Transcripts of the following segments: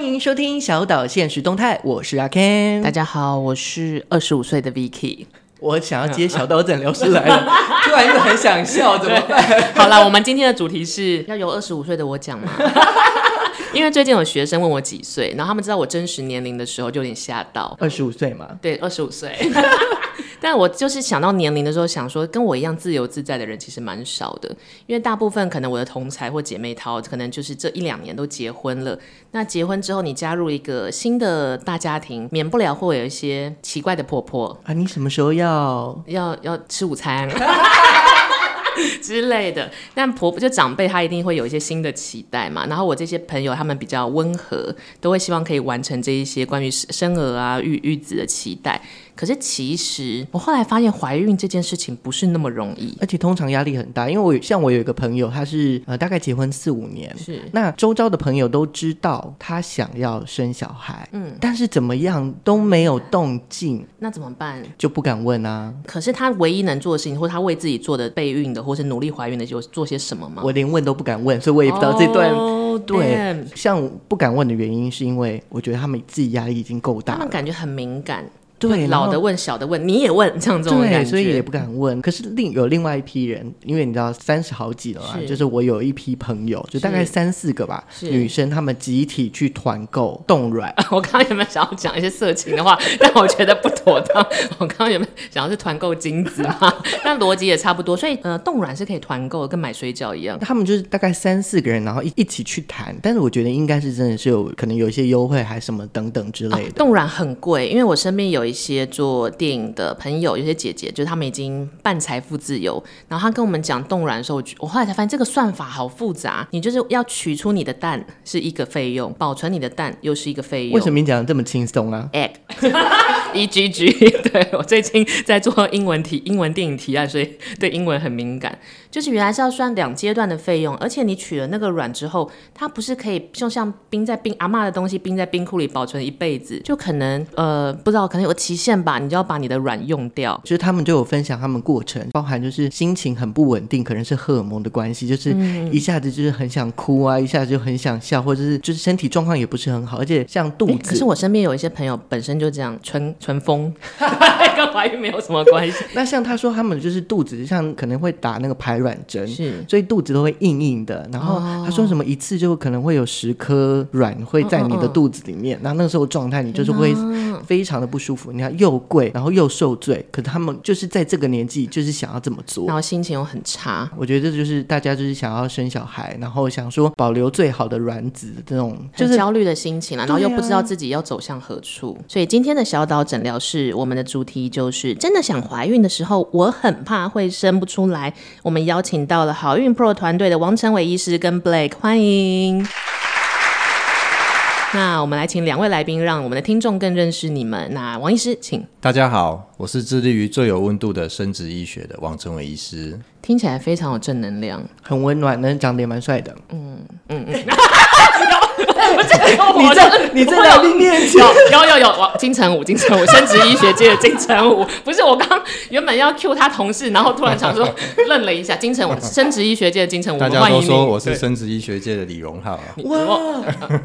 欢迎收听小岛现实动态，我是阿 Ken。大家好，我是二十五岁的 Vicky。我想要接小岛诊疗师来了，突然又很想笑，怎么办？好了，我们今天的主题是要由二十五岁的我讲吗？因为最近有学生问我几岁，然后他们知道我真实年龄的时候，就有点吓到。二十五岁嘛？对，二十五岁。但我就是想到年龄的时候，想说跟我一样自由自在的人其实蛮少的，因为大部分可能我的同才或姐妹淘，可能就是这一两年都结婚了。那结婚之后，你加入一个新的大家庭，免不了会有一些奇怪的婆婆啊。你什么时候要要要吃午餐？之类的，但婆婆就长辈，她一定会有一些新的期待嘛。然后我这些朋友，他们比较温和，都会希望可以完成这一些关于生儿啊、育育子的期待。可是其实我后来发现，怀孕这件事情不是那么容易，而且通常压力很大。因为我像我有一个朋友，他是呃大概结婚四五年，是那周遭的朋友都知道他想要生小孩，嗯，但是怎么样都没有动静，那怎么办？就不敢问啊。可是他唯一能做的事情，或他为自己做的备孕的，或是努力怀孕的，就做些什么吗？我连问都不敢问，所以我也不知道这段。Oh, 对像不敢问的原因，是因为我觉得他们自己压力已经够大了，他们感觉很敏感。对，老的问，小的问，你也问，像这种感觉，对，所以也不敢问。可是另有另外一批人，因为你知道三十好几了嘛，就是我有一批朋友，就大概三四个吧，女生，她们集体去团购冻卵。我刚刚有没有想要讲一些色情的话？但我觉得不妥当。我刚刚有没有想要是团购精子嘛？但逻辑也差不多。所以呃，冻卵是可以团购，跟买水饺一样。他们就是大概三四个人，然后一一起去谈。但是我觉得应该是真的是有可能有一些优惠，还什么等等之类的。冻卵很贵，因为我身边有一些做。电影的朋友，有些姐姐，就是他们已经半财富自由。然后他跟我们讲冻卵的时候，我后来才发现这个算法好复杂。你就是要取出你的蛋是一个费用，保存你的蛋又是一个费用。为什么你讲的这么轻松啊？Egg。E G G，对，我最近在做英文题、英文电影提案，所以对英文很敏感。就是原来是要算两阶段的费用，而且你取了那个卵之后，它不是可以就像冰在冰阿妈的东西冰在冰库里保存一辈子，就可能呃不知道可能有个期限吧，你就要把你的卵用掉。就是他们就有分享他们过程，包含就是心情很不稳定，可能是荷尔蒙的关系，就是一下子就是很想哭啊，一下子就很想笑，或者是就是身体状况也不是很好，而且像肚子。可是我身边有一些朋友本身就这样春春风，跟怀孕没有什么关系。那像他说他们就是肚子像可能会打那个排卵针，是，所以肚子都会硬硬的。然后他说什么一次就可能会有十颗卵会在你的肚子里面，然后那个时候状态你就是会非常的不舒服。你看又贵，然后又受罪，可是他们就是在这个年纪就是想要这么做，然后心情又很差。我觉得这就是大家就是想要生小孩，然后想说保留最好的卵子的这种就是焦虑的心情了，然后又不知道自己要走向何处。所以今天的小岛诊疗室，我们的主题就是真的想怀孕的时候，我很怕会生不出来。我们邀请到了好运 Pro 团队的王成伟医师跟 Blake，欢迎。那我们来请两位来宾，让我们的听众更认识你们。那王医师，请。大家好，我是致力于最有温度的生殖医学的王成伟医师。听起来非常有正能量，很温暖，能长得也蛮帅的。嗯嗯 嗯。你在你在来宾面前有有有有，金城武金城武，生殖医学界的金城武，不是我刚原本要 cue 他同事，然后突然想说愣了一下，金城武，生殖医学界的金城武，大家都说我是生殖医学界的李荣浩，哇，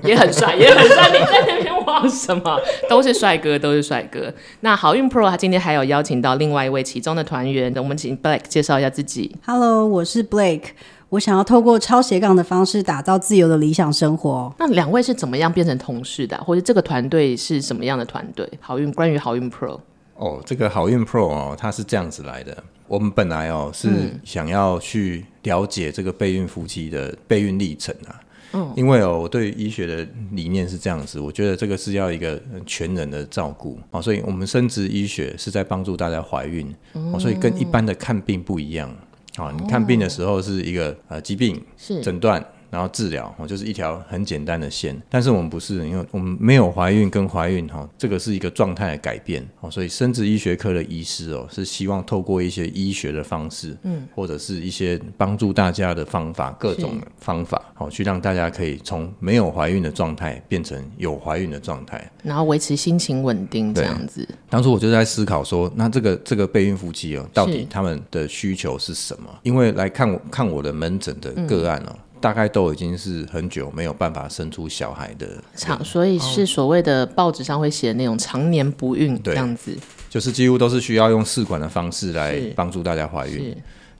也很帅，也很帅，你在那边挖什么？都是帅哥，都是帅哥。那好运 Pro 他今天还有邀请到另外一位其中的团员，我们请 Blake 介绍一下自己。Hello，我是 Blake。我想要透过超斜杠的方式打造自由的理想生活。那两位是怎么样变成同事的？或者这个团队是什么样的团队？好运，关于好运 Pro 哦，这个好运 Pro 哦，它是这样子来的。我们本来哦是想要去了解这个备孕夫妻的备孕历程啊。嗯，因为哦，我对医学的理念是这样子，我觉得这个是要一个全人的照顾啊，所以我们生殖医学是在帮助大家怀孕，哦，所以跟一般的看病不一样。好，你看病的时候是一个呃疾病诊断。然后治疗哦，就是一条很简单的线，但是我们不是，因为我们没有怀孕跟怀孕哈，这个是一个状态的改变哦，所以生殖医学科的医师哦，是希望透过一些医学的方式，嗯，或者是一些帮助大家的方法，各种方法，好，去让大家可以从没有怀孕的状态变成有怀孕的状态，然后维持心情稳定这样子。当初我就在思考说，那这个这个备孕夫妻哦，到底他们的需求是什么？因为来看我看我的门诊的个案哦。大概都已经是很久没有办法生出小孩的长，所以是所谓的报纸上会写的那种常年不孕这样子，就是几乎都是需要用试管的方式来帮助大家怀孕。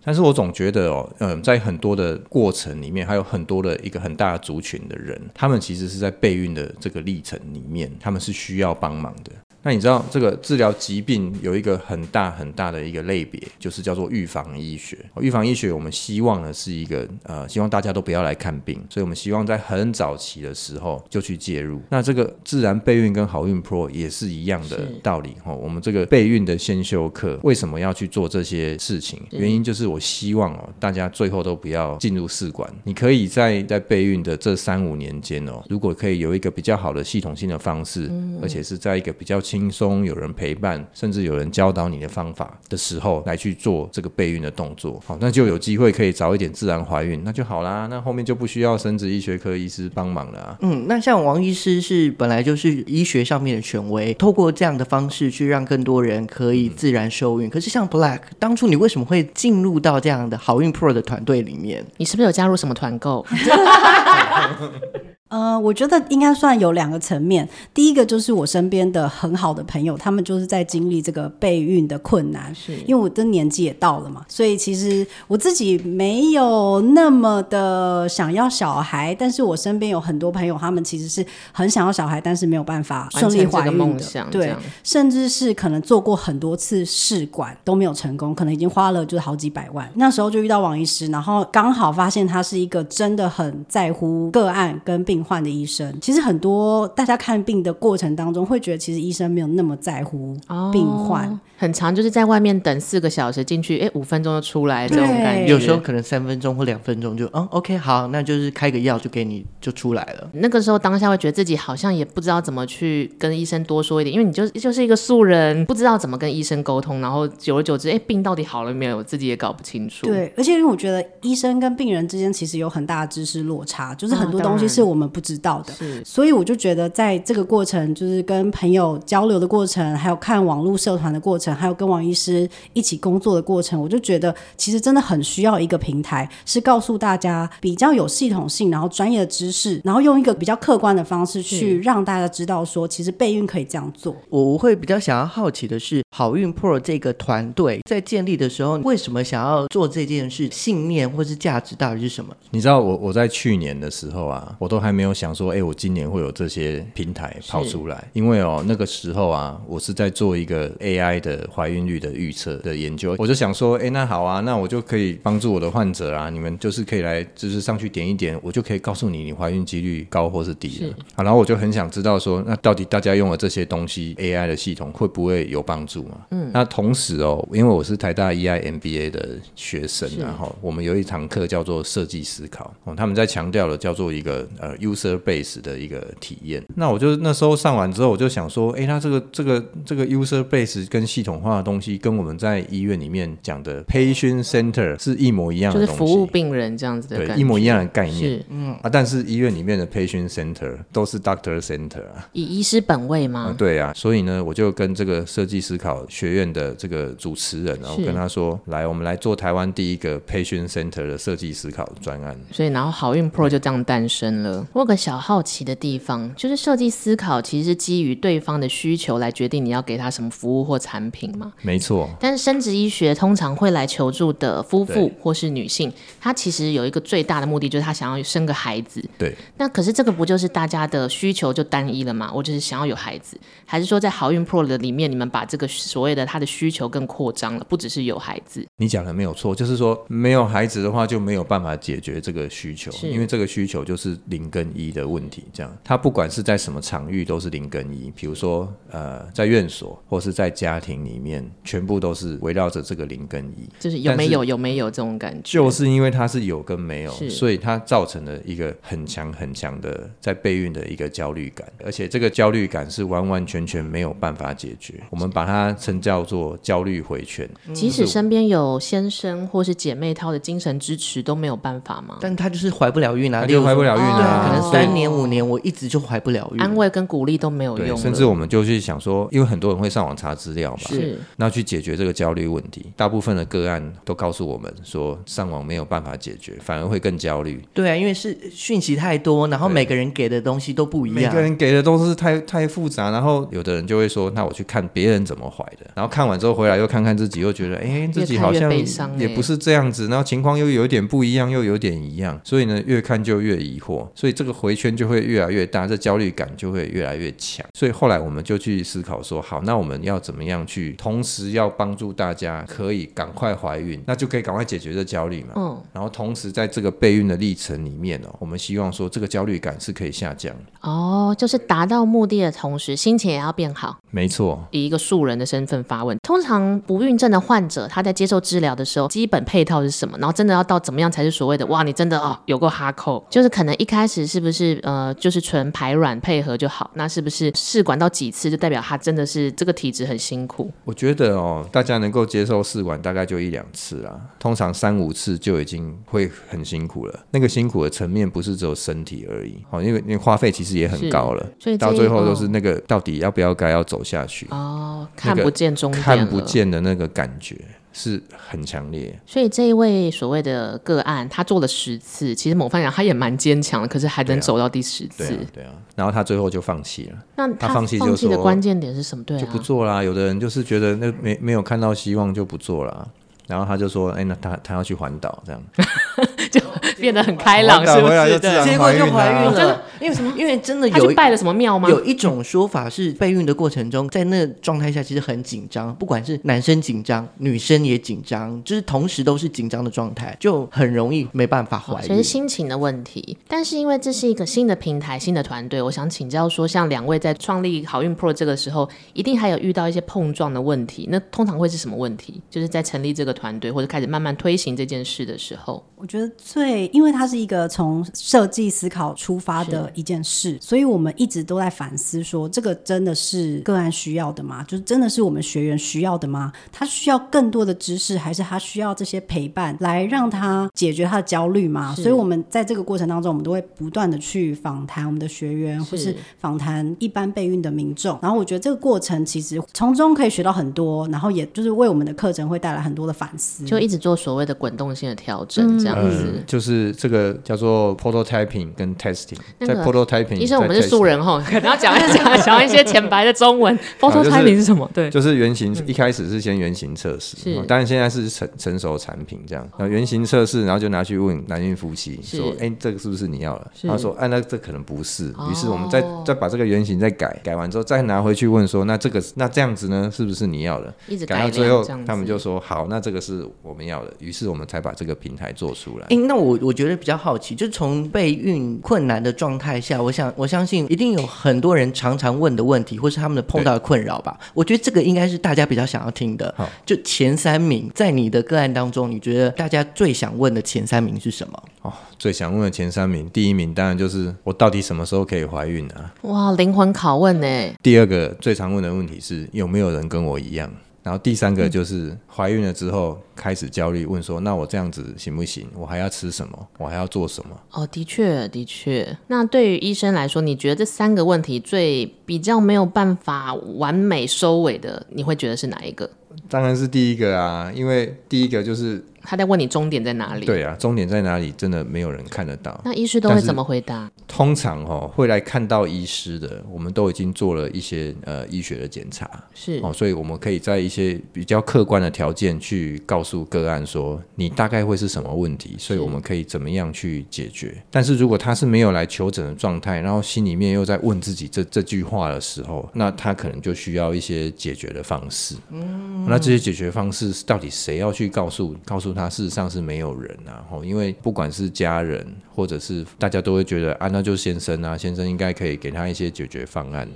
但是我总觉得哦，嗯，在很多的过程里面，还有很多的一个很大的族群的人，他们其实是在备孕的这个历程里面，他们是需要帮忙的。那你知道这个治疗疾病有一个很大很大的一个类别，就是叫做预防医学。预防医学，我们希望呢是一个呃，希望大家都不要来看病，所以我们希望在很早期的时候就去介入。那这个自然备孕跟好运 Pro 也是一样的道理哦。我们这个备孕的先修课为什么要去做这些事情？原因就是我希望哦，大家最后都不要进入试管。你可以在在备孕的这三五年间哦，如果可以有一个比较好的系统性的方式，而且是在一个比较轻松、有人陪伴，甚至有人教导你的方法的时候，来去做这个备孕的动作，好，那就有机会可以早一点自然怀孕，那就好啦。那后面就不需要生殖医学科医师帮忙了啊。嗯，那像王医师是本来就是医学上面的权威，透过这样的方式去让更多人可以自然受孕。嗯、可是像 Black，当初你为什么会进入到这样的好运 Pro 的团队里面？你是不是有加入什么团购？呃，我觉得应该算有两个层面。第一个就是我身边的很好的朋友，他们就是在经历这个备孕的困难。是，因为我的年纪也到了嘛，所以其实我自己没有那么的想要小孩，但是我身边有很多朋友，他们其实是很想要小孩，但是没有办法顺利怀孕的。对，甚至是可能做过很多次试管都没有成功，可能已经花了就是好几百万。那时候就遇到王医师，然后刚好发现他是一个真的很在乎个案跟病。病患的医生，其实很多大家看病的过程当中，会觉得其实医生没有那么在乎病患。哦很长，就是在外面等四个小时进去，哎，五分钟就出来这种感觉。有时候可能三分钟或两分钟就，嗯，OK，好，那就是开个药就给你就出来了。那个时候当下会觉得自己好像也不知道怎么去跟医生多说一点，因为你就就是一个素人，不知道怎么跟医生沟通，然后久而久之，哎，病到底好了没有，自己也搞不清楚。对，而且因为我觉得医生跟病人之间其实有很大的知识落差，就是很多东西是我们不知道的。所以我就觉得在这个过程，就是跟朋友交流的过程，还有看网络社团的过程，还有跟王医师。一起工作的过程，我就觉得其实真的很需要一个平台，是告诉大家比较有系统性，然后专业的知识，然后用一个比较客观的方式去让大家知道说，其实备孕可以这样做。我会比较想要好奇的是，好运 Pro 这个团队在建立的时候，为什么想要做这件事？信念或是价值到底是什么？你知道，我我在去年的时候啊，我都还没有想说，哎，我今年会有这些平台跑出来，因为哦，那个时候啊，我是在做一个 AI 的怀孕率的预测的研究，我就想说，哎，那好啊，那我就可以帮助我的患者啊，你们就是可以来，就是上去点一点，我就可以告诉你，你怀孕几率高或是低了。好，然后我就很想知道说，那到底大家用了这些东西，AI 的系统会不会有帮助嘛？嗯，那同时哦，因为我是台大 EIMBA 的学生，然后我们有一堂课叫做设计思考，哦，他们在强调的叫做一个呃 user base 的一个体验。那我就那时候上完之后，我就想说，哎，那这个这个这个 user base 跟系统化的东西。跟我们在医院里面讲的 patient center 是一模一样的，就是服务病人这样子的，对，一模一样的概念。是，嗯啊，但是医院里面的 patient center 都是 doctor center 啊，以医师本位吗？啊，对啊，所以呢，我就跟这个设计思考学院的这个主持人，然后跟他说，来，我们来做台湾第一个 patient center 的设计思考专案。所以，然后好运 Pro 就这样诞生了。我有个小好奇的地方，就是设计思考其实是基于对方的需求来决定你要给他什么服务或产品嘛？没错。但是生殖医学通常会来求助的夫妇或是女性，她其实有一个最大的目的，就是她想要生个孩子。对。那可是这个不就是大家的需求就单一了吗？我就是想要有孩子，还是说在好运 Pro 的里面，你们把这个所谓的他的需求更扩张了，不只是有孩子？你讲的没有错，就是说没有孩子的话就没有办法解决这个需求，因为这个需求就是零跟一的问题。这样，他不管是在什么场域都是零跟一，比如说呃在院所或是在家庭里面，全部都是。围绕着这个零跟一，就是有没有有没有这种感觉，就是因为它是有跟没有，所以它造成了一个很很强很强的在备孕的一个焦虑感，而且这个焦虑感是完完全全没有办法解决。我们把它称叫做焦虑回圈。即使身边有先生或是姐妹淘的精神支持都没有办法吗？但他就是怀不了孕啊，就怀不了孕啊，可能三年五年我一直就怀不了孕，安慰跟鼓励都没有用。甚至我们就去想说，因为很多人会上网查资料嘛，是，那去解决这个焦虑问题。大部分的个案都告诉我们说，上网没有办法解决，反而会更焦虑。对啊，因为是讯息太多，然后每个人给的东西都不一样，每个人给的都是太太复杂，然后有的人就会说，那我去看别人怎么怀的，然后看完之后回来又看看自己，又觉得，哎，自己好像也不是这样子，然后情况又有点不一样，又有点一样，所以呢，越看就越疑惑，所以这个回圈就会越来越大，这焦虑感就会越来越强。所以后来我们就去思考说，好，那我们要怎么样去同时要帮助大家可以赶快怀孕，那就可以赶快解决这焦虑嘛。嗯，然后同时在这个备孕的历程里面哦，我们希望说这个焦虑感是可以下降。哦，就是达到目的的同时，心情也要变好。没错，以一个素人的身份发问，通常不孕症的患者他在接受治疗的时候，基本配套是什么？然后真的要到怎么样才是所谓的哇？你真的哦有过哈扣，就是可能一开始是不是呃就是纯排卵配合就好？那是不是试管到几次就代表他真的是这个体质很辛苦？我觉得哦，大家能够接受试管大概就一两次啦，通常三五次就已经会很辛苦了。那个辛苦的层面不是只有身体而已，哦，因为那花费其实也很高了，所以到最后都是那个到底要不要该要走下去哦，看不见终点，看不见的那个感觉。是很强烈，所以这一位所谓的个案，他做了十次，其实某方面讲他也蛮坚强的，可是还能走到第十次，对啊，对啊，然后他最后就放弃了。那他放弃的关键点是什么？对啊，就不做啦。有的人就是觉得那没没有看到希望就不做了，然后他就说，哎，那他他要去环岛这样。就变得很开朗，是不是？对，结果就怀孕了。因为什么？因为真的有拜了什么庙吗？有一种说法是，备孕的过程中，在那状态下其实很紧张，不管是男生紧张，女生也紧张，就是同时都是紧张的状态，就很容易没办法怀孕。其实心情的问题。但是因为这是一个新的平台、新的团队，我想请教说，像两位在创立好运 Pro 这个时候，一定还有遇到一些碰撞的问题。那通常会是什么问题？就是在成立这个团队或者开始慢慢推行这件事的时候，我觉得。对，因为它是一个从设计思考出发的一件事，所以我们一直都在反思说，这个真的是个案需要的吗？就是真的是我们学员需要的吗？他需要更多的知识，还是他需要这些陪伴来让他解决他的焦虑吗？所以我们在这个过程当中，我们都会不断的去访谈我们的学员，或是访谈一般备孕的民众。然后我觉得这个过程其实从中可以学到很多，然后也就是为我们的课程会带来很多的反思，就一直做所谓的滚动性的调整，这样子。嗯就是这个叫做 prototyping 跟 testing，在 prototyping。医生，我们是素人哈，可能要讲一讲，讲一些浅白的中文。prototyping 是什么？对，就是原型。一开始是先原型测试，是，当然现在是成成熟产品这样。然后原型测试，然后就拿去问男孕夫妻说：“哎，这个是不是你要的？”他说：“哎，那这可能不是。”于是我们再再把这个原型再改，改完之后再拿回去问说：“那这个那这样子呢，是不是你要的？”一直改到最后，他们就说：“好，那这个是我们要的。”于是我们才把这个平台做出来。那我我觉得比较好奇，就从备孕困难的状态下，我想我相信一定有很多人常常问的问题，或是他们的碰到的困扰吧。我觉得这个应该是大家比较想要听的。就前三名，在你的个案当中，你觉得大家最想问的前三名是什么？哦，最想问的前三名，第一名当然就是我到底什么时候可以怀孕啊？哇，灵魂拷问呢。第二个最常问的问题是有没有人跟我一样？然后第三个就是怀孕了之后开始焦虑，问说：“那我这样子行不行？我还要吃什么？我还要做什么？”哦，的确，的确。那对于医生来说，你觉得这三个问题最比较没有办法完美收尾的，你会觉得是哪一个？当然是第一个啊，因为第一个就是。他在问你终点在哪里？对啊，终点在哪里？真的没有人看得到。那医师都会怎么回答？通常哦，会来看到医师的，我们都已经做了一些呃医学的检查，是哦，所以我们可以在一些比较客观的条件去告诉个案说，你大概会是什么问题，所以我们可以怎么样去解决。但是如果他是没有来求诊的状态，然后心里面又在问自己这这句话的时候，那他可能就需要一些解决的方式。嗯。那这些解决方式到底谁要去告诉告诉他？事实上是没有人啊，因为不管是家人或者是大家都会觉得啊，那就先生啊，先生应该可以给他一些解决方案，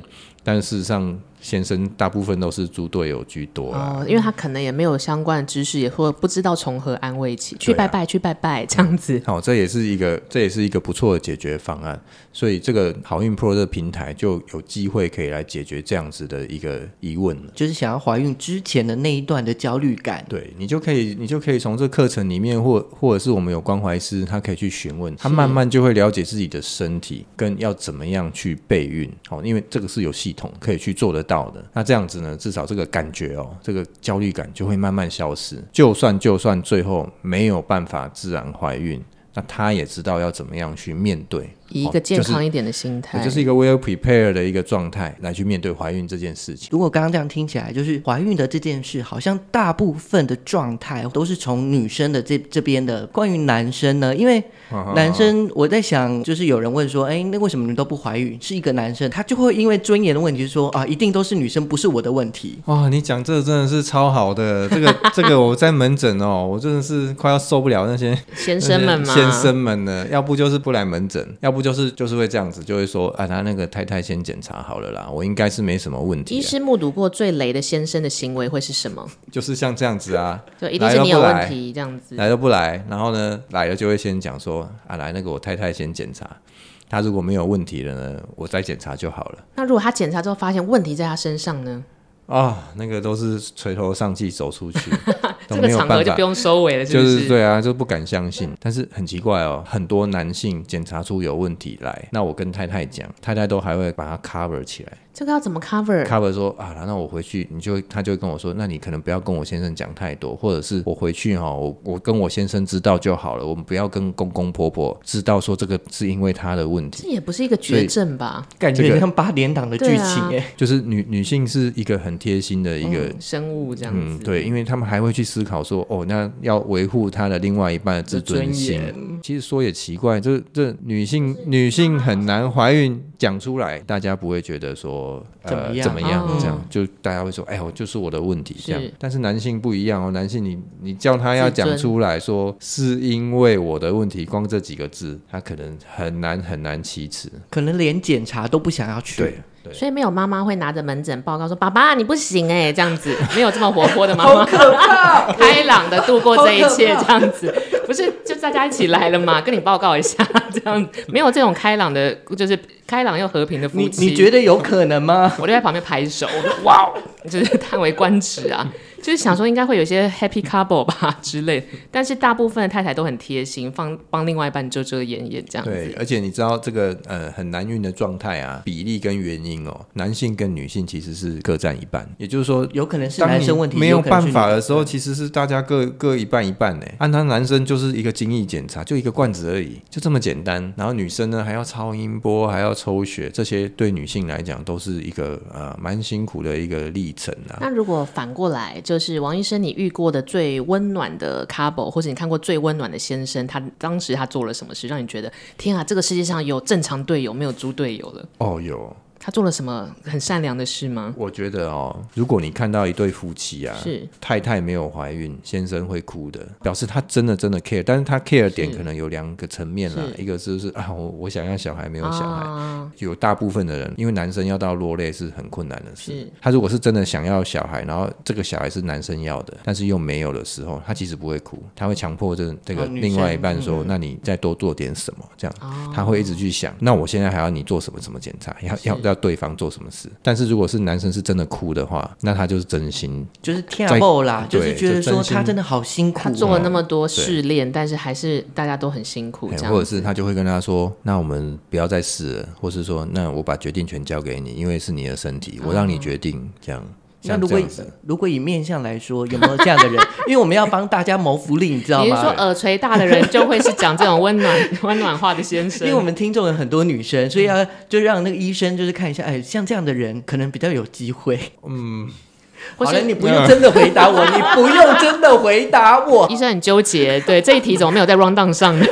但事实上。先生大部分都是猪队友居多哦，因为他可能也没有相关的知识，也或不知道从何安慰起，去拜拜，去拜拜这样子。好、嗯哦，这也是一个，这也是一个不错的解决方案。所以这个好运 Pro 的平台就有机会可以来解决这样子的一个疑问了，就是想要怀孕之前的那一段的焦虑感。对，你就可以，你就可以从这课程里面，或或者是我们有关怀师，他可以去询问，他慢慢就会了解自己的身体跟要怎么样去备孕。好、哦，因为这个是有系统可以去做得到的。那这样子呢。至少这个感觉哦，这个焦虑感就会慢慢消失。就算就算最后没有办法自然怀孕，那他也知道要怎么样去面对。以一个健康一点的心态，哦，就是，就是一个 well prepared 的一个状态来去面对怀孕这件事情。如果刚刚这样听起来，就是怀孕的这件事，好像大部分的状态都是从女生的这这边的。关于男生呢，因为男生我在想，就是有人问说，哎，那为什么你都不怀孕？是一个男生，他就会因为尊严的问题说啊，一定都是女生，不是我的问题。哇，你讲这个真的是超好的，这个这个我在门诊哦，我真的是快要受不了那些先生们吗？先生们呢，要不就是不来门诊，要不就是就是会这样。子就会说啊，他那个太太先检查好了啦，我应该是没什么问题。医师目睹过最雷的先生的行为会是什么？就是像这样子啊，就，一定是你有问题这样子，来都不来，然后呢，来了就会先讲说啊，来那个我太太先检查，他如果没有问题了呢，我再检查就好了。那如果他检查之后发现问题在他身上呢？啊、哦，那个都是垂头丧气走出去，这个场合就不用收尾了是不是？就是对啊，就不敢相信。但是很奇怪哦，很多男性检查出有问题来，那我跟太太讲，太太都还会把它 cover 起来。这个要怎么 cover？cover 说啊，那我回去，你就他就会跟我说，那你可能不要跟我先生讲太多，或者是我回去哈，我我跟我先生知道就好了，我们不要跟公公婆婆知道说这个是因为他的问题。这也不是一个绝症吧？感觉像八点档的剧情哎、啊，就是女女性是一个很贴心的一个、嗯、生物这样子。嗯，对，因为他们还会去思考说，哦，那要维护他的另外一半的自尊心。其实说也奇怪，这这女性女性很难怀孕讲出来，大家不会觉得说呃。怎么样？这样就大家会说：“哎呦，就是我的问题。”这样，但是男性不一样哦。男性你，你你叫他要讲出来说是因为我的问题，光这几个字，他可能很难很难启齿，可能连检查都不想要去。对。对，所以没有妈妈会拿着门诊报告说：“爸爸，你不行哎，这样子。没有这么活泼的妈妈，开朗的度过这一切，这样子。不是就大家一起来了嘛？跟你报告一下，这样没有这种开朗的，就是开朗又和平的夫妻，你你觉得有可能吗？我就在旁边拍手，我说哇，就是叹为观止啊。”就是想说应该会有些 happy couple 吧之类，但是大部分的太太都很贴心，帮帮另外一半遮遮掩掩这样子。对，而且你知道这个呃很难孕的状态啊，比例跟原因哦，男性跟女性其实是各占一半。也就是说，有可能是男生问题，没有办法的时候，其实是大家各各一半一半呢。按他男生就是一个精液检查，就一个罐子而已，就这么简单。然后女生呢还要超音波，还要抽血，这些对女性来讲都是一个呃蛮辛苦的一个历程啊。那如果反过来？就是王医生，你遇过的最温暖的 couple，或者你看过最温暖的先生，他当时他做了什么事，让你觉得天啊，这个世界上有正常队友，没有猪队友了？哦，有。他做了什么很善良的事吗？我觉得哦，如果你看到一对夫妻啊，是。太太没有怀孕，先生会哭的，表示他真的真的 care，但是他 care 点可能有两个层面啦，一个就是啊，我我想要小孩没有小孩，啊，有大部分的人，因为男生要到落泪是很困难的事，是。他如果是真的想要小孩，然后这个小孩是男生要的，但是又没有的时候，他其实不会哭，他会强迫这这个另外一半说，哦，那你再多做点什么，这样，哦，他会一直去想，那我现在还要你做什么什么检查，要要要对方做什么事，但是如果是男生是真的哭的话，那他就是真心，就是天后啦，就是觉得说他真的好辛苦，他做了那么多试炼，但是还是大家都很辛苦，这样，或者是他就会跟他说，那我们不要再试了，或是说，那我把决定权交给你，因为是你的身体，我让你决定，这样。那如果如果以面相来说，有没有这样的人？因为我们要帮大家谋福利，你知道吗？你是说耳垂大的人就会是讲这种温暖 温暖话的先生？因为我们听众有很多女生，所以要就让那个医生就是看一下，哎，像这样的人可能比较有机会。嗯，好了，你不用真的回答我，你不用真的回答我。医生很纠结，对这一题怎么没有在 rundown 上呢？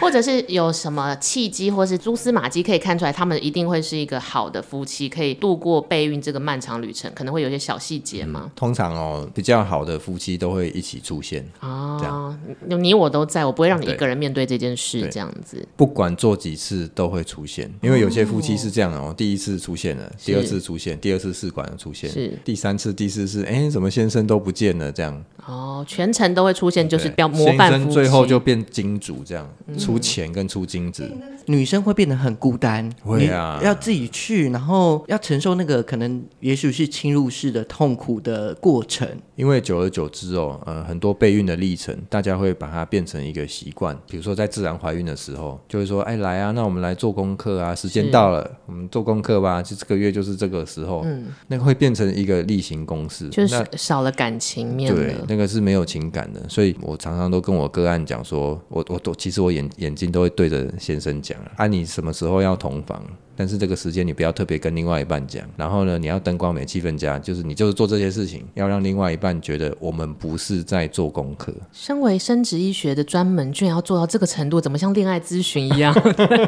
或者是有什么契机，或是蛛丝马迹可以看出来，他们一定会是一个好的夫妻，可以度过备孕这个漫长旅程，可能会有些小细节吗？嗯，通常哦，比较好的夫妻都会一起出现。哦，这样。你我都在，我不会让你一个人面对这件事，这样子。不管做几次都会出现，因为有些夫妻是这样哦，第一次出现了，第二次出现，第二次试管的出现，是。第三次、第四次，哎，怎么先生都不见了？这样。哦，全程都会出现，就是标模范夫妻，最后就变金主这样，出钱跟出精子，女生会变得很孤单，会啊，要自己去，然后要承受那个可能也许是侵入式的痛苦的过程，因为久而久之哦，呃，很多备孕的历程，大家会把它变成一个习惯，比如说在自然怀孕的时候，就会说，哎，来啊，那我们来做功课啊，时间到了，我们做功课吧，就这个月就是这个时候，嗯，那个会变成一个例行公事，就是少了感情面，对，那个是没有情感的，所以我常常都跟我个案讲说，我我都其实我眼眼睛都会对着先生讲啊，你什么时候要同房？但是这个时间你不要特别跟另外一半讲，然后呢，你要灯光美、气氛佳，就是你就是做这些事情，要让另外一半觉得我们不是在做功课。身为生殖医学的专门，居然要做到这个程度，怎么像恋爱咨询一样？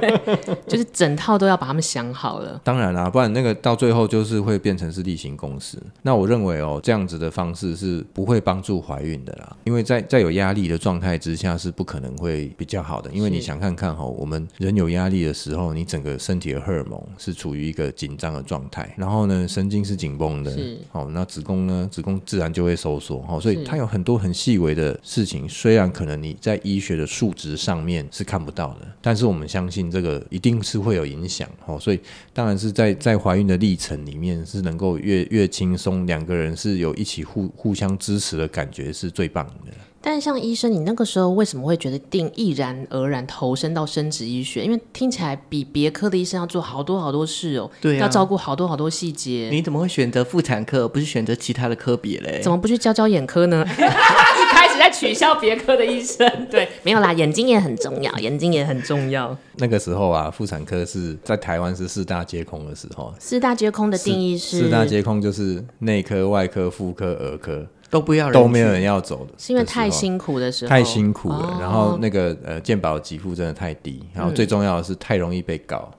就是整套都要把他们想好了。当然啦，不然那个到最后就是会变成是例行公事。那我认为哦，这样子的方式是不会帮助怀孕的啦，因为在在有压力的状态之下是不可能会比较好的。因为你想看看哈，我们人有压力的时候，你整个身体的荷尔蒙是处于一个紧张的状态，然后呢，神经是紧绷的，好，那子宫呢，子宫自然就会收缩，好，所以它有很多很细微的事情，虽然可能你在医学的数值上面是看不到的，但是我们相信这个一定是会有影响，好，所以当然是在在怀孕的历程里面是能够越越轻松，两个人是有一起互互相支持的感觉是最棒的。但是像医生，你那个时候为什么会决定毅然而然投身到生殖医学？因为听起来比别科的医生要做好多好多事哦，对啊，要照顾好多好多细节。你怎么会选择妇产科，而不是选择其他的科别嘞？怎么不去教教眼科呢？一开始在取笑别科的医生，对，没有啦，眼睛也很重要，眼睛也很重要。那个时候啊，妇产科是在台湾是四大皆空的时候。四大皆空的定义是？四大皆空就是内科、外科、妇科、儿科。都不要人，都没有人要走的，是因为太辛苦的时候，太辛苦了。哦、然后那个呃，健保给付真的太低，然后最重要的是太容易被告，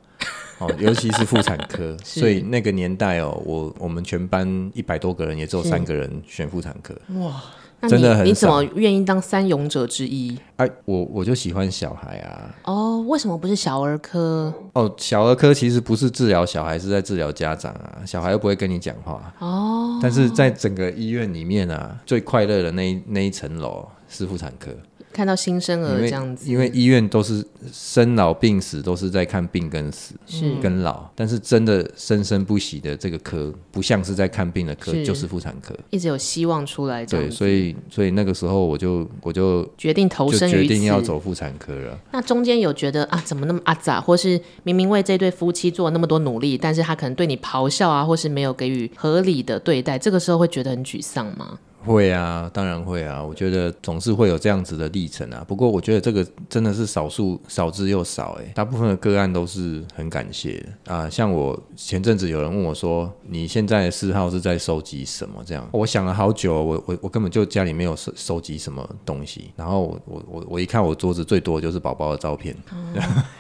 嗯、哦，尤其是妇产科。所以那个年代哦，我我们全班一百多个人，也只有三个人选妇产科。哇。真的很，你怎么愿意当三勇者之一？哎，我我就喜欢小孩啊。哦，为什么不是小儿科？哦，小儿科其实不是治疗小孩，是在治疗家长啊。小孩又不会跟你讲话。哦。但是在整个医院里面啊，最快乐的那一那一层楼是妇产科。看到新生儿这样子，因为医院都是生老病死，都是在看病跟死，是跟老。但是真的生生不息的这个科，不像是在看病的科，就是妇产科，一直有希望出来。对，所以所以那个时候我就我就决定投身于，决定要走妇产科了。那中间有觉得啊，怎么那么阿杂，或是明明为这对夫妻做了那么多努力，但是他可能对你咆哮啊，或是没有给予合理的对待，这个时候会觉得很沮丧吗？会啊，当然会啊。我觉得总是会有这样子的历程啊。不过我觉得这个真的是少数，少之又少。哎，大部分的个案都是很感谢的啊。像我前阵子有人问我说：“你现在的嗜好是在收集什么？”这样，我想了好久，我我我根本就家里没有收收集什么东西。然后我我我一看我桌子最多的就是宝宝的照片，嗯、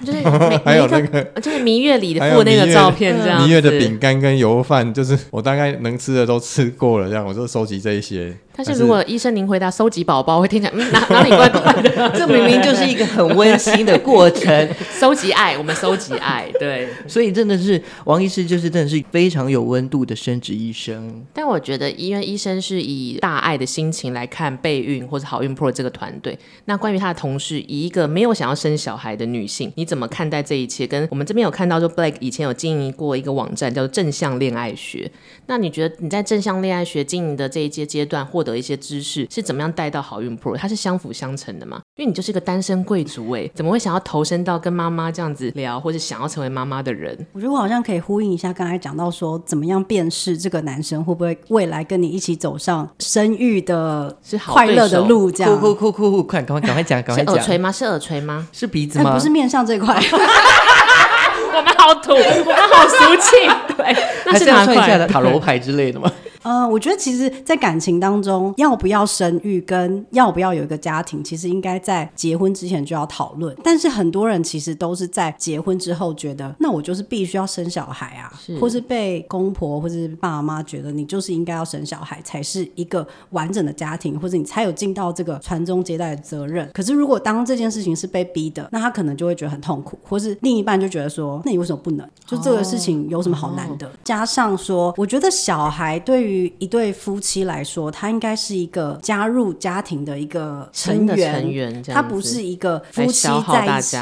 就是 还有那个就是蜜月里的附那个照片，这样蜜月的饼干跟油饭，就是我大概能吃的都吃过了，这样我就收集这一些。yeah. 但是如果医生您回答收集宝宝，会听起来嗯哪哪里怪怪的？这明明就是一个很温馨的过程，收集爱，我们收集爱，对。所以真的是王医师，就是真的是非常有温度的生殖医生。但我觉得医院医生是以大爱的心情来看备孕或者好运 Pro 这个团队。那关于他的同事，以一个没有想要生小孩的女性，你怎么看待这一切？跟我们这边有看到，说 Blake 以前有经营过一个网站叫做正向恋爱学。那你觉得你在正向恋爱学经营的这一阶阶段，获得一些知识是怎么样带到好运 Pro？它是相辅相成的嘛？因为你就是一个单身贵族哎，怎么会想要投身到跟妈妈这样子聊，或者想要成为妈妈的人？我觉得我好像可以呼应一下刚才讲到说，怎么样辨识这个男生会不会未来跟你一起走上生育的快乐的路？这样，哭哭哭哭，快赶快赶快讲，赶快讲。是耳垂吗？是耳垂吗？是鼻子吗？不是面上这块。我们好土，我们好俗气。对，那是哪块？塔罗牌之类的吗？呃，我觉得其实，在感情当中，要不要生育跟要不要有一个家庭，其实应该在结婚之前就要讨论。但是很多人其实都是在结婚之后觉得，那我就是必须要生小孩啊，是或是被公婆或是爸妈觉得你就是应该要生小孩，才是一个完整的家庭，或者你才有尽到这个传宗接代的责任。可是如果当这件事情是被逼的，那他可能就会觉得很痛苦，或是另一半就觉得说，那你为什么不能？就这个事情有什么好难的？哦、加上说，我觉得小孩对于于一对夫妻来说，他应该是一个加入家庭的一个成员，成员他不是一个夫妻在一起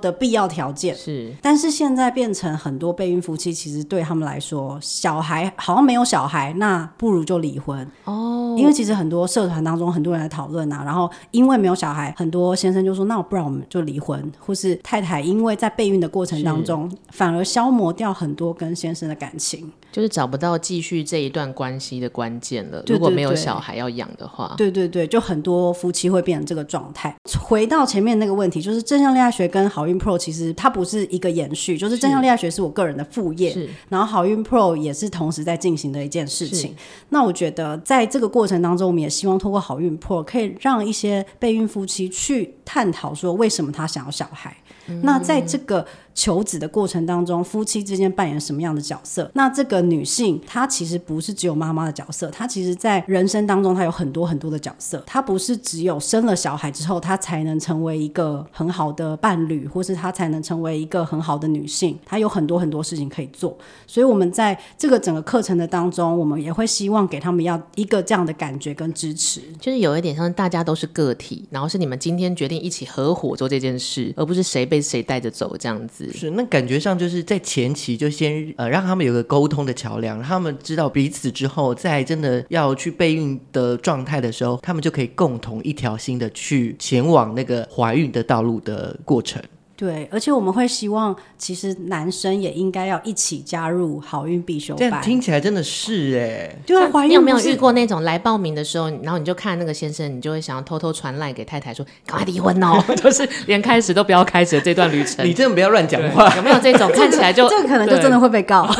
的必要条件。是，但是现在变成很多备孕夫妻，其实对他们来说，小孩好像没有小孩，那不如就离婚哦。因为其实很多社团当中，很多人在讨论啊，然后因为没有小孩，很多先生就说：“那不然我们就离婚。”或是太太因为在备孕的过程当中，反而消磨掉很多跟先生的感情，就是找不到继续这一段关系。的关键了，如果没有小孩要养的话，对对对，就很多夫妻会变成这个状态。回到前面那个问题，就是正向恋爱学跟好运 Pro 其实它不是一个延续，就是正向恋爱学是我个人的副业，是然后好运 Pro 也是同时在进行的一件事情。那我觉得在这个过过程当中，我们也希望通过好孕 Pro 可以让一些备孕夫妻去探讨说，为什么他想要小孩。那在这个求子的过程当中，夫妻之间扮演什么样的角色？那这个女性她其实不是只有妈妈的角色，她其实在人生当中她有很多很多的角色。她不是只有生了小孩之后，她才能成为一个很好的伴侣，或是她才能成为一个很好的女性。她有很多很多事情可以做。所以，我们在这个整个课程的当中，我们也会希望给他们要一个这样的感觉跟支持，就是有一点像大家都是个体，然后是你们今天决定一起合伙做这件事，而不是谁被谁带着走这样子。是，那感觉上就是在前期就先呃让他们有个沟通的桥梁，他们知道彼此之后，在真的要去备孕的状态的时候，他们就可以共同一条心的去前往那个怀孕的道路的过程。对，而且我们会希望，其实男生也应该要一起加入好运必修班。听起来真的是哎，对啊，怀孕你有没有遇过那种来报名的时候，然后你就看那个先生，你就会想要偷偷传赖给太太说，赶快离婚哦，就是连开始都不要开始这段旅程。你真的不要乱讲话，有没有这种看起来就 这个可能就真的会被告。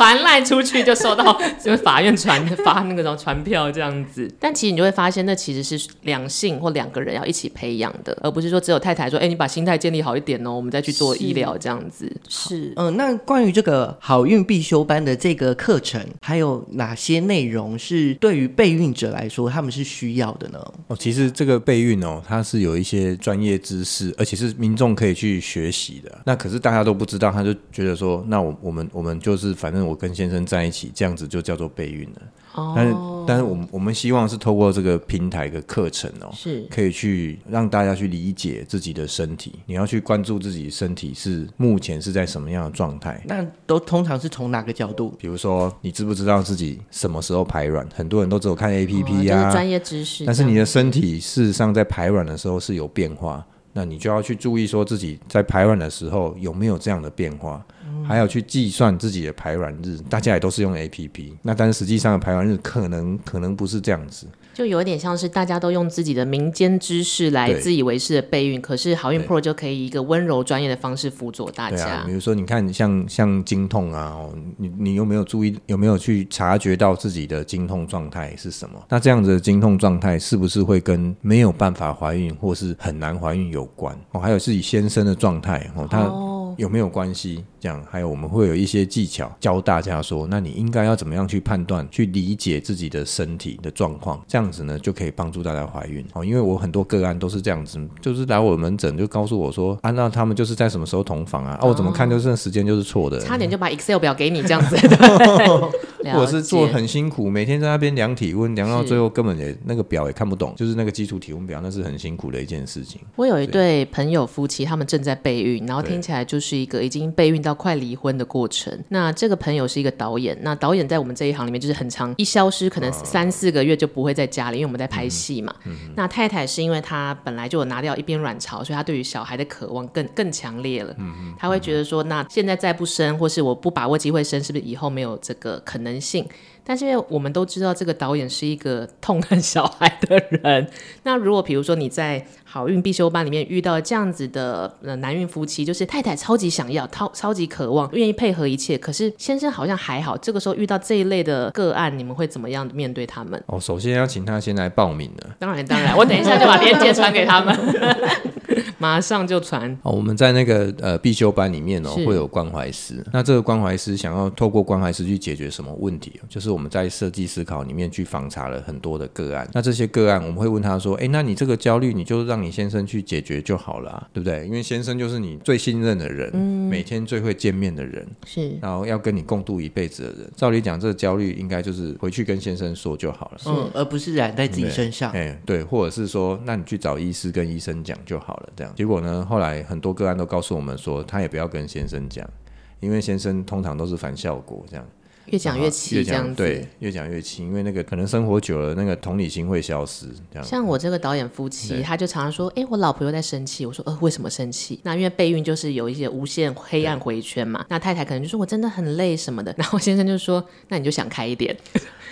传赖出去就收到，就法院传发那个什么传票这样子。但其实你就会发现，那其实是两性或两个人要一起培养的，而不是说只有太太说：“哎、欸，你把心态建立好一点哦，我们再去做医疗这样子。是”是，嗯，那关于这个好运必修班的这个课程，还有哪些内容是对于备孕者来说他们是需要的呢？哦，其实这个备孕哦，它是有一些专业知识，而且是民众可以去学习的。那可是大家都不知道，他就觉得说：“那我我们我们就是反正。”我跟先生在一起，这样子就叫做备孕了。哦，但是但是我们我们希望是透过这个平台的课程哦，是可以去让大家去理解自己的身体。你要去关注自己身体是目前是在什么样的状态。那都通常是从哪个角度？比如说，你知不知道自己什么时候排卵？很多人都只有看 APP 呀、啊，专、业知识。但是你的身体事实上在排卵的时候是有变化，那你就要去注意说自己在排卵的时候有没有这样的变化。还有去计算自己的排卵日，大家也都是用 APP，那但是实际上的排卵日可能可能不是这样子，就有一点像是大家都用自己的民间知识来自以为是的备孕，可是好运 Pro 就可以以一个温柔专业的方式辅佐大家。啊、比如说，你看像像经痛啊，你你有没有注意有没有去察觉到自己的经痛状态是什么？那这样子的经痛状态是不是会跟没有办法怀孕或是很难怀孕有关？哦，还有自己先生的状态哦，他。哦有没有关系？这样还有我们会有一些技巧教大家说，那你应该要怎么样去判断、去理解自己的身体的状况，这样子呢就可以帮助大家怀孕哦。因为我很多个案都是这样子，就是来我门诊就告诉我说，啊，那他们就是在什么时候同房啊？哦、啊，我怎么看就是时间就是错的，差点就把 Excel 表给你这样子，或者是做很辛苦，每天在那边量体温，量到最后根本也那个表也看不懂，就是那个基础体温表，那是很辛苦的一件事情。我有一对朋友夫妻，他们正在备孕，然后听起来就。是一个已经备孕到快离婚的过程。那这个朋友是一个导演，那导演在我们这一行里面就是很长，一消失可能三四个月就不会在家里，因为我们在拍戏嘛。嗯嗯、那太太是因为她本来就有拿掉一边卵巢，所以她对于小孩的渴望更更强烈了。嗯嗯、她会觉得说，那现在再不生，或是我不把握机会生，是不是以后没有这个可能性？但是因为我们都知道，这个导演是一个痛恨小孩的人。那如果比如说你在好运必修班里面遇到这样子的呃男孕夫妻，就是太太超级想要，超超级渴望，愿意配合一切，可是先生好像还好。这个时候遇到这一类的个案，你们会怎么样面对他们？哦，首先要请他先来报名的。当然当然，我等一下就把链接传给他们，马上就传。哦，我们在那个呃必修班里面哦，会有关怀师。那这个关怀师想要透过关怀师去解决什么问题？就是我们在设计思考里面去访查了很多的个案。那这些个案，我们会问他说：“哎，那你这个焦虑，你就让你先生去解决就好了啊，对不对？因为先生就是你最信任的人，嗯，每天最会见面的人，是，然后要跟你共度一辈子的人。照理讲，这个焦虑应该就是回去跟先生说就好了，嗯，而不是染在自己身上。哎，对，或者是说，那你去找医师跟医生讲就好了。这样结果呢，后来很多个案都告诉我们说，他也不要跟先生讲，因为先生通常都是反效果，这样。越讲越气，越讲对，越讲越气，因为那个可能生活久了，那个同理心会消失。这样，像我这个导演夫妻，他就常常说：“哎、欸，我老婆又在生气。”我说：“呃，为什么生气？”那因为备孕就是有一些无限黑暗回圈嘛。那太太可能就说：“我真的很累什么的。”然后先生就说：“那你就想开一点。”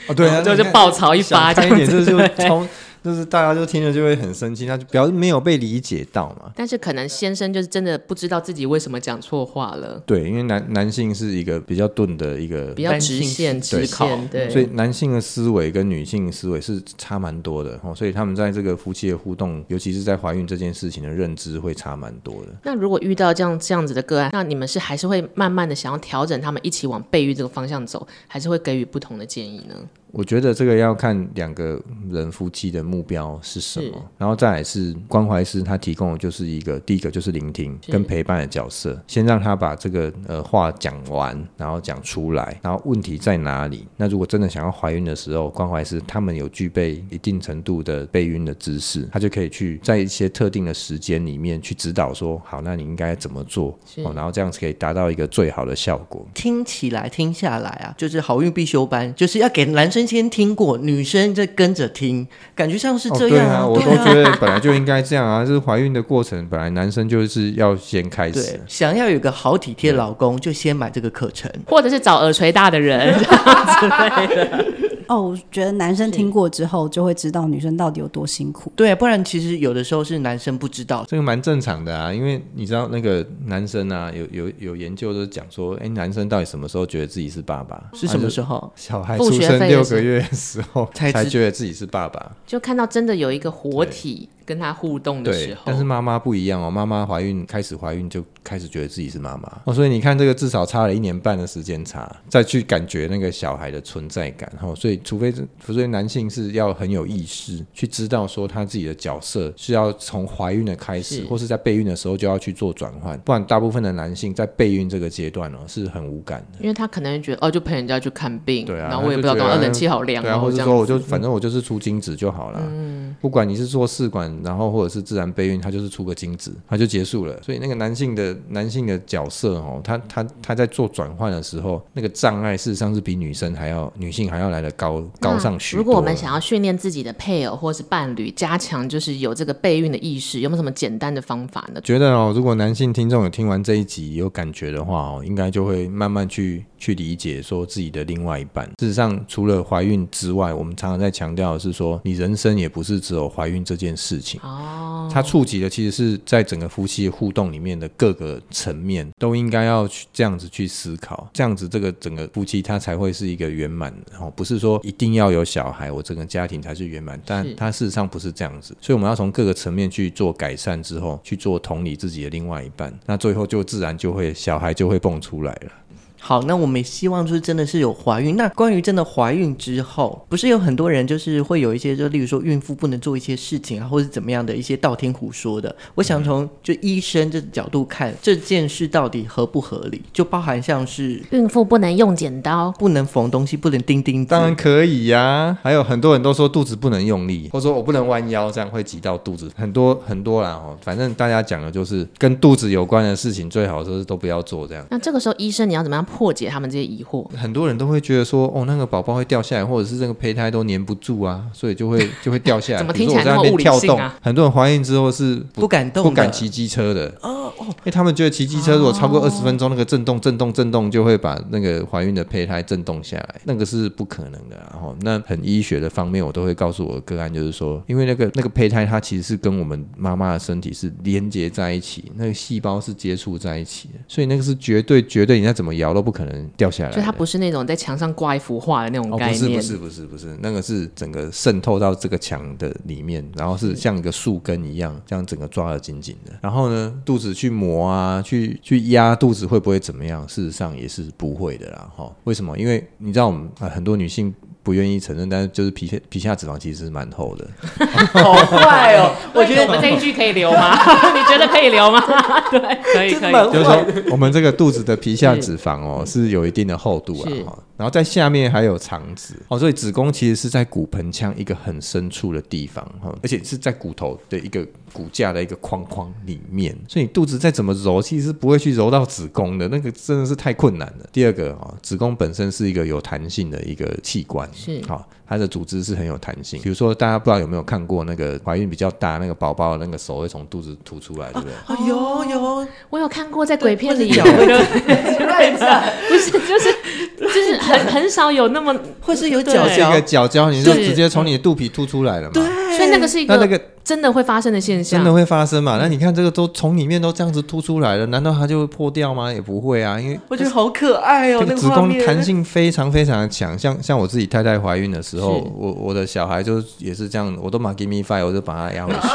哦，对啊，就就爆槽一发，开一点就是就冲。就是大家就听了就会很生气，他就表示没有被理解到嘛。但是可能先生就是真的不知道自己为什么讲错话了。对，因为男男性是一个比较钝的一个比较直线直考，对，所以男性的思维跟女性思维是差蛮多的哦。所以他们在这个夫妻的互动，尤其是在怀孕这件事情的认知会差蛮多的。那如果遇到这样这样子的个案，那你们是还是会慢慢的想要调整他们一起往备孕这个方向走，还是会给予不同的建议呢？我觉得这个要看两个人夫妻的目标是什么，然后再来是关怀师他提供的就是一个第一个就是聆听跟陪伴的角色，先让他把这个呃话讲完，然后讲出来，然后问题在哪里？那如果真的想要怀孕的时候，关怀师他们有具备一定程度的备孕的知识，他就可以去在一些特定的时间里面去指导说，好，那你应该怎么做？哦，然后这样子可以达到一个最好的效果。听起来听下来啊，就是好运必修班，就是要给男生。先听过，女生在跟着听，感觉像是这样。哦、对啊，我都觉得本来就应该这样啊。就是怀孕的过程，本来男生就是要先开始。对，想要有个好体贴老公，就先买这个课程，或者是找耳垂大的人 之类的。哦，我觉得男生听过之后就会知道女生到底有多辛苦。对，不然其实有的时候是男生不知道，这个蛮正常的啊。因为你知道那个男生啊，有有有研究都讲说，哎，男生到底什么时候觉得自己是爸爸？是什么时候？小孩出生六个月的时候才觉得自己是爸爸，就看到真的有一个活体。跟他互动的时候，但是妈妈不一样哦。妈妈怀孕开始怀孕就开始觉得自己是妈妈哦，所以你看这个至少差了一年半的时间差，再去感觉那个小孩的存在感哦。所以除非是，除非男性是要很有意识去知道说他自己的角色是要从怀孕的开始，或是在备孕的时候就要去做转换，不然大部分的男性在备孕这个阶段哦是很无感的，因为他可能会觉得哦，就陪人家去看病，对啊，然后我也不知道，刚刚冷气好凉，对啊，或者说我就反正我就是出精子就好了，嗯，不管你是做试管。然后或者是自然备孕，他就是出个精子，他就结束了。所以那个男性的男性的角色哦，他他他在做转换的时候，那个障碍事实上是比女生还要女性还要来的高高上许多。如果我们想要训练自己的配偶或是伴侣，加强就是有这个备孕的意识，有没有什么简单的方法呢？觉得哦，如果男性听众有听完这一集有感觉的话哦，应该就会慢慢去去理解说自己的另外一半。事实上，除了怀孕之外，我们常常在强调的是说，你人生也不是只有怀孕这件事情哦。它触及的其实是在整个夫妻互动里面的各个层面，都应该要去这样子去思考，这样子这个整个夫妻它才会是一个圆满然哦，不是说一定要有小孩，我整个家庭才是圆满，但它事实上不是这样子，所以我们要从各个层面去做改善之后，去做同理自己的另外一半，那最后就自然就会小孩就会蹦出来了。好，那我们希望就是真的是有怀孕。那关于真的怀孕之后，不是有很多人就是会有一些，就例如说孕妇不能做一些事情啊，或者怎么样的一些道听途说的。我想从就医生这角度看这件事到底合不合理，就包含像是孕妇不能用剪刀，不能缝东西，不能钉钉子。当然可以呀、还有很多人都说肚子不能用力，或者说我不能弯腰，这样会挤到肚子。很多很多啦哦，反正大家讲的就是跟肚子有关的事情，最好就是都不要做这样。那这个时候医生你要怎么样破解他们这些？疑惑，很多人都会觉得说，哦，那个宝宝会掉下来，或者是这个胚胎都粘不住啊，所以就会 就会掉下来。怎么听起来那么物理性啊？很多人怀孕之后是不，不敢动，不敢骑机车的。哦哦，因为他们觉得骑机车如果超过二十分钟，那个震动、震动、震动就会把那个怀孕的胚胎震动下来，那个是不可能的。然后，那很医学的方面，我都会告诉我的个案，就是说，因为那个那个胚胎它其实是跟我们妈妈的身体是连接在一起，那个细胞是接触在一起的，所以那个是绝对绝对，你再怎么摇都不可能掉下来。所以它不是那种在墙上挂一幅画的那种概念。哦，不是不是不是不是，那个是整个渗透到这个墙的里面，然后是像一个树根一样，这样整个抓得紧紧的。然后呢，肚子去磨啊，去去压肚子会不会怎么样？事实上也是不会的啦。哈，为什么？因为你知道我们很多女性。不愿意承认，但是就是皮下皮下脂肪其实是蛮厚的，好坏哦！我觉得我们这一句可以留吗？你觉得可以留吗？对，可以可以。就是说，我们这个肚子的皮下脂肪哦，是，是有一定的厚度啊。然后在下面还有肠子哦，所以子宫其实是在骨盆腔一个很深处的地方哈，而且是在骨头的一个骨架的一个框框里面，所以你肚子再怎么揉，其实是不会去揉到子宫的，那个真的是太困难了。第二个啊，子宫本身是一个有弹性的一个器官，是好。它的组织是很有弹性，比如说大家不知道有没有看过那个怀孕比较大那个宝宝那个手会从肚子凸出来，对不对？啊，有有，我有看过在鬼片里有，不是就是 就是很很少有那么 会是有角角，一个角角，你就直接从你的肚皮凸出来了嘛？对，所以那个是一个那个。真的会发生的现象，真的会发生嘛？那你看这个都从里面都这样子凸出来了，难道它就会破掉吗？也不会啊，因为我觉得好可爱哦。那个子宫弹性非常非常的强，像像我自己太太怀孕的时候，我我的小孩就也是这样，我都马 give me five，我就把它压回去。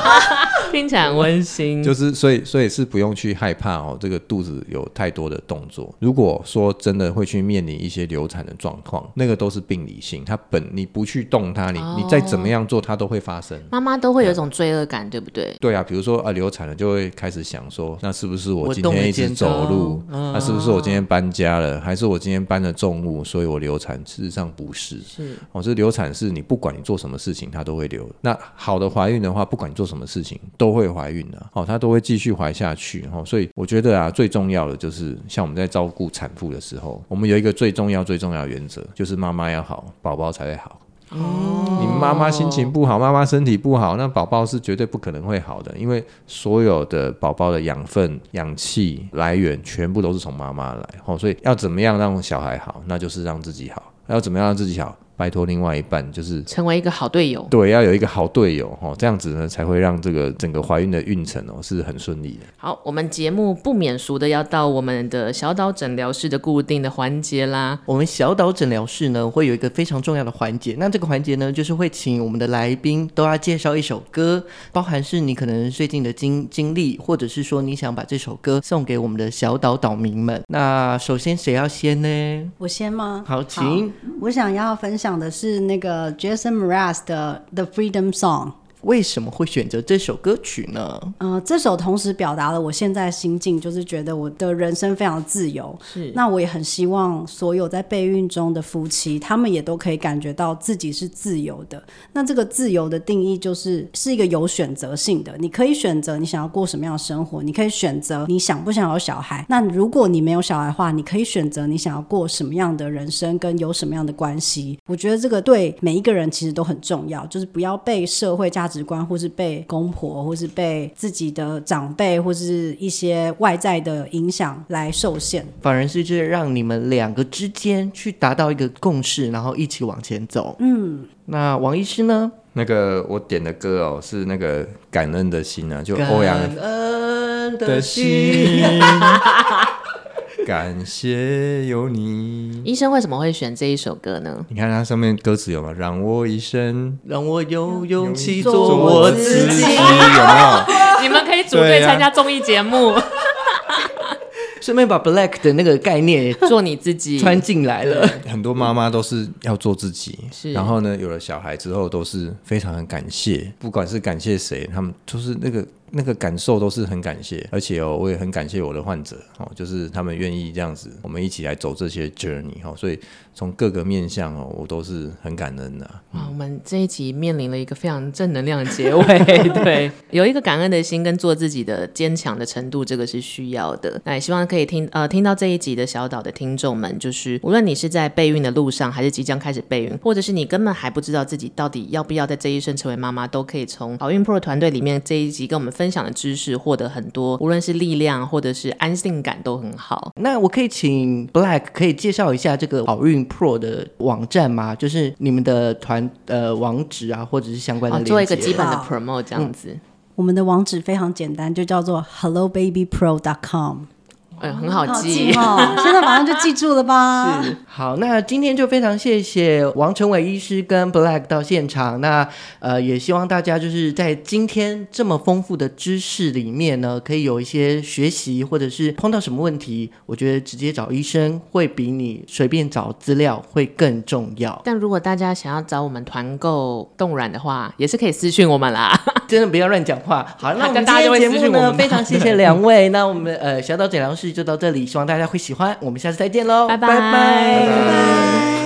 听起来很温馨，就是所以所以是不用去害怕哦，这个肚子有太多的动作。如果说真的会去面临一些流产的状况，那个都是病理性，它本你不去动它，你你再怎么样做，它都会发生。妈妈都会有一种罪恶感，对不对？对啊，比如说啊流产了，就会开始想说，那是不是我今天一直走路？那是不是我今天搬家了？还是我今天搬了重物，所以我流产？事实上不是，是哦，这流产是你不管你做什么事情，它都会流。那好的怀孕的话，不管你做什么事情。都都会怀孕的，哦，她都会继续怀下去，哦，所以我觉得啊，最重要的就是像我们在照顾产妇的时候，我们有一个最重要、最重要的原则，就是妈妈要好，宝宝才会好。哦，你妈妈心情不好，妈妈身体不好，那宝宝是绝对不可能会好的，因为所有的宝宝的养分、氧气来源全部都是从妈妈来，哦，所以要怎么样让小孩好，那就是让自己好，要怎么样让自己好？拜托另外一半，就是成为一个好队友。对，要有一个好队友哦，这样子呢才会让这个整个怀孕的运程哦是很顺利的。好，我们节目不免俗的要到我们的小岛诊疗室的固定的环节啦。我们小岛诊疗室呢会有一个非常重要的环节，那这个环节呢就是会请我们的来宾都要介绍一首歌，包含是你可能最近的经经历，或者是说你想把这首歌送给我们的小岛岛民们。那首先谁要先呢？我先吗？好，请。好，我想要分享。讲的是那个 Jason Mraz 的《The Freedom Song》。为什么会选择这首歌曲呢？呃，这首同时表达了我现在心境，就是觉得我的人生非常自由。是，那我也很希望所有在备孕中的夫妻，他们也都可以感觉到自己是自由的。那这个自由的定义，就是是一个有选择性的。你可以选择你想要过什么样的生活，你可以选择你想不想要小孩。那如果你没有小孩的话，你可以选择你想要过什么样的人生，跟有什么样的关系。我觉得这个对每一个人其实都很重要，就是不要被社会价值。直观，或是被公婆，或是被自己的长辈，或是一些外在的影响来受限，反而是就是让你们两个之间去达到一个共识，然后一起往前走。嗯，那王医师呢？那个我点的歌哦，是那个感恩的心啊，就欧阳感恩的心。感谢有你。医生为什么会选这一首歌呢？你看它上面歌词有吗？让我一生，让我有勇气做我自己。有没有？你们可以组队参加综艺节目，顺便把 Black 的那个概念做你自己穿进来了。很多妈妈都是要做自己，是。然后呢，有了小孩之后，都是非常的感谢，不管是感谢谁，他们就是那个。那个感受都是很感谢，而且哦，我也很感谢我的患者哦，就是他们愿意这样子，我们一起来走这些 journey 哦，所以从各个面向哦，我都是很感恩的。啊，我们这一集面临了一个非常正能量的结尾，对，有一个感恩的心跟做自己的坚强的程度，这个是需要的。那也希望可以听呃听到这一集的小岛的听众们，就是无论你是在备孕的路上，还是即将开始备孕，或者是你根本还不知道自己到底要不要在这一生成为妈妈，都可以从好运 Pro 团队里面这一集跟我们分。分享的知识获得很多，无论是力量或者是安心感都很好。那我可以请 Black 可以介绍一下这个好运 Pro 的网站吗？就是你们的团呃网址啊，或者是相关的、哦、做一个基本的 promote 这样子。嗯、我们的网址非常简单，就叫做 hellobabypro.com。哎，很好记哦！现在马上就记住了吧？是。好，那今天就非常谢谢王成伟医师跟 Black 到现场。那呃，也希望大家就是在今天这么丰富的知识里面呢，可以有一些学习，或者是碰到什么问题，我觉得直接找医生会比你随便找资料会更重要。但如果大家想要找我们团购冻卵的话，也是可以私讯我们啦。真的不要乱讲话。好，那我们今天节目呢，非常谢谢两位。那我们呃小岛诊疗室就到这里，希望大家会喜欢。我们下次再见喽，拜拜。拜拜。